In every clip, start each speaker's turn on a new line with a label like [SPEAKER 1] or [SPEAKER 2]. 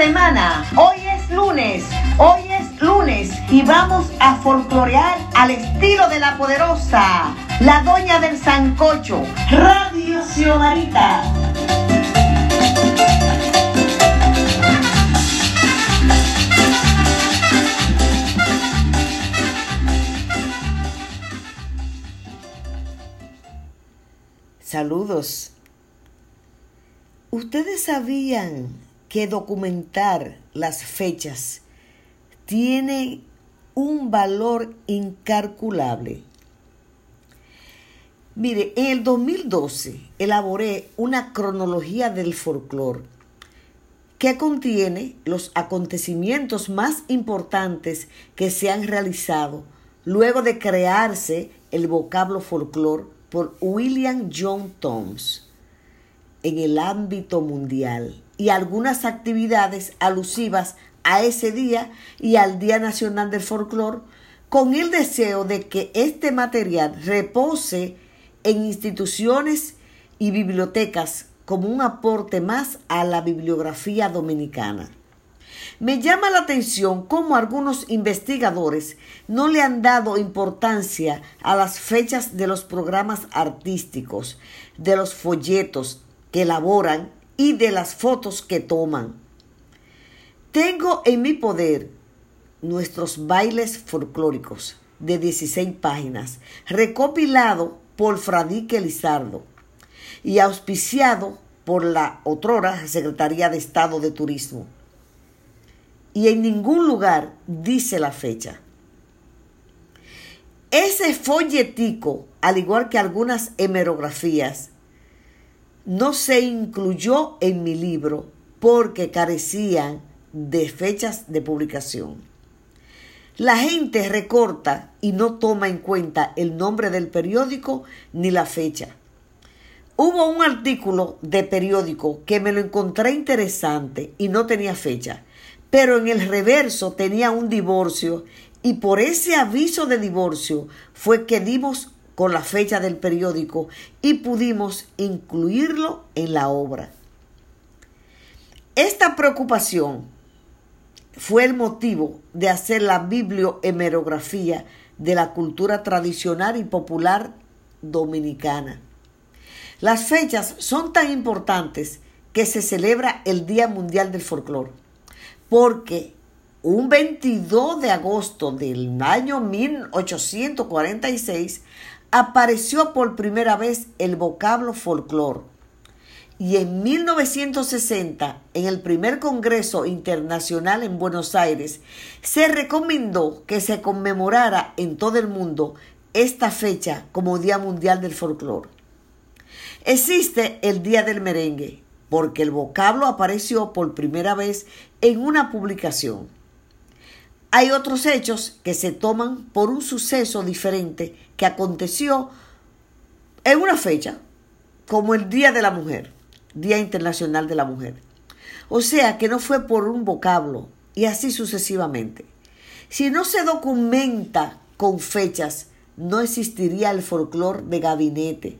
[SPEAKER 1] semana. Hoy es lunes, hoy es lunes y vamos a folclorear al estilo de la poderosa, la doña del sancocho, Radio Xiomarita.
[SPEAKER 2] Saludos. ¿Ustedes sabían que documentar las fechas tiene un valor incalculable? Mire, en el 2012 elaboré una cronología del folclore que contiene los acontecimientos más importantes que se han realizado luego de crearse el vocablo folclore por William John Toms en el ámbito mundial y algunas actividades alusivas a ese día y al Día Nacional del Folclore con el deseo de que este material repose en instituciones y bibliotecas como un aporte más a la bibliografía dominicana. Me llama la atención cómo algunos investigadores no le han dado importancia a las fechas de los programas artísticos, de los folletos que elaboran y de las fotos que toman. Tengo en mi poder nuestros bailes folclóricos de 16 páginas, recopilado por Fradique Lizardo y auspiciado por la otrora Secretaría de Estado de Turismo y en ningún lugar dice la fecha. Ese folletico, al igual que algunas hemerografías, no se incluyó en mi libro porque carecían de fechas de publicación. La gente recorta y no toma en cuenta el nombre del periódico ni la fecha. Hubo un artículo de periódico que me lo encontré interesante y no tenía fecha pero en el reverso tenía un divorcio y por ese aviso de divorcio fue que dimos con la fecha del periódico y pudimos incluirlo en la obra. Esta preocupación fue el motivo de hacer la bibliohemerografía de la cultura tradicional y popular dominicana. Las fechas son tan importantes que se celebra el Día Mundial del Folclore porque un 22 de agosto del año 1846 apareció por primera vez el vocablo folclore. Y en 1960, en el primer Congreso Internacional en Buenos Aires, se recomendó que se conmemorara en todo el mundo esta fecha como Día Mundial del Folclore. Existe el Día del Merengue, porque el vocablo apareció por primera vez en una publicación. Hay otros hechos que se toman por un suceso diferente que aconteció en una fecha, como el Día de la Mujer, Día Internacional de la Mujer. O sea que no fue por un vocablo y así sucesivamente. Si no se documenta con fechas, no existiría el folclore de gabinete,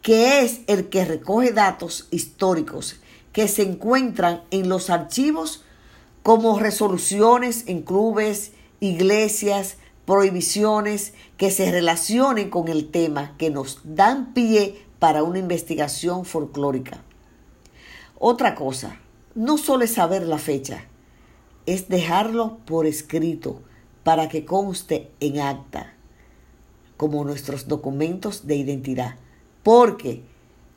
[SPEAKER 2] que es el que recoge datos históricos que se encuentran en los archivos como resoluciones en clubes, iglesias, prohibiciones que se relacionen con el tema que nos dan pie para una investigación folclórica. Otra cosa, no solo es saber la fecha, es dejarlo por escrito para que conste en acta, como nuestros documentos de identidad. Porque,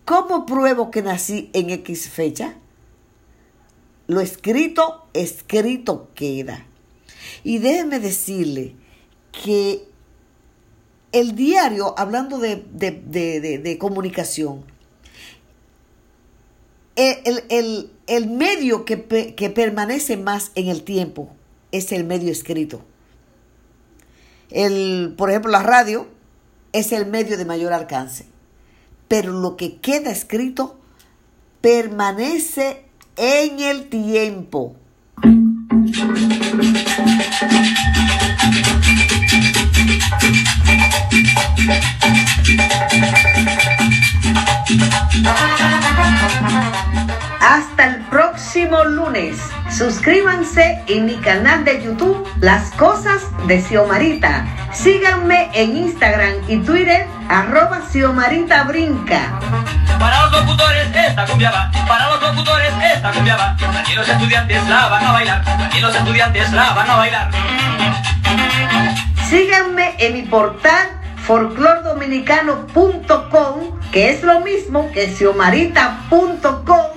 [SPEAKER 2] ¿cómo pruebo que nací en X fecha? Lo escrito, escrito queda. Y déjeme decirle que el diario, hablando de, comunicación, el, medio que, que permanece más en el tiempo es el medio escrito. El, por ejemplo, la radio es el medio de mayor alcance pero lo que queda escrito permanece en el tiempo.
[SPEAKER 1] Hasta el próximo lunes.
[SPEAKER 2] Suscríbanse en mi canal de YouTube Las Cosas de Xiomarita. Síganme en Instagram y Twitter arroba Xiomarita Brinca.
[SPEAKER 3] Para los locutores cumbia va, para los locutores esta cumbia va. Aquí los estudiantes la van a bailar, aquí los estudiantes la van a bailar.
[SPEAKER 2] Síganme en mi portal folclordominicano.com, que es lo mismo que xiomarita.com,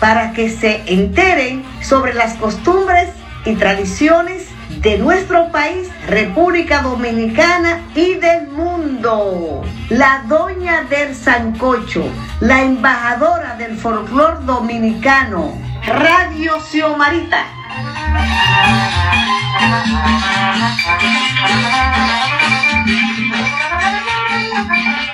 [SPEAKER 2] para que se enteren sobre las costumbres y tradiciones de nuestro país, República Dominicana y del mundo. La doña del Sancocho, la embajadora del folclor dominicano, Radio Xiomarita.